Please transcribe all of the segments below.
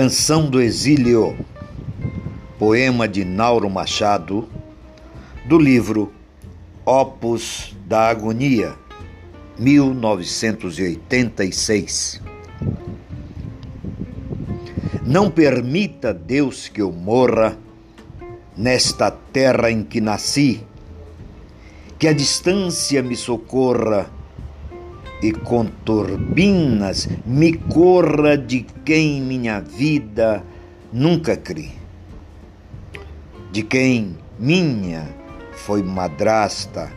Canção do Exílio, poema de Nauro Machado, do livro Opus da Agonia, 1986. Não permita, Deus, que eu morra nesta terra em que nasci, que a distância me socorra e com turbinas me corra de quem minha vida nunca cri, de quem minha foi madrasta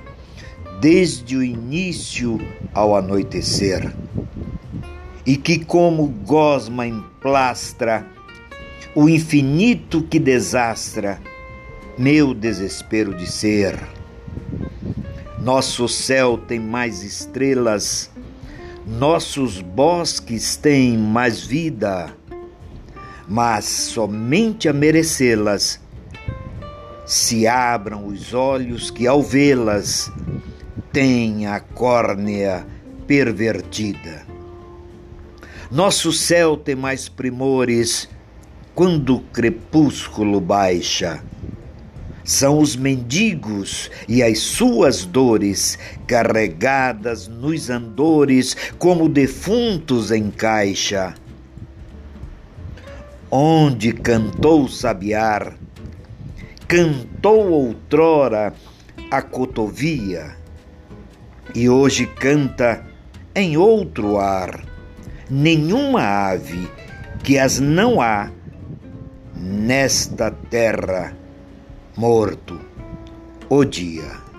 desde o início ao anoitecer, e que como gosma emplastra o infinito que desastra meu desespero de ser. Nosso céu tem mais estrelas nossos bosques têm mais vida, mas somente a merecê-las se abram os olhos que ao vê-las têm a córnea pervertida. Nosso céu tem mais primores quando o crepúsculo baixa são os mendigos e as suas dores, carregadas nos andores como defuntos em caixa. Onde cantou sabiar, cantou outrora a cotovia, e hoje canta em outro ar. Nenhuma ave que as não há nesta terra morto o dia.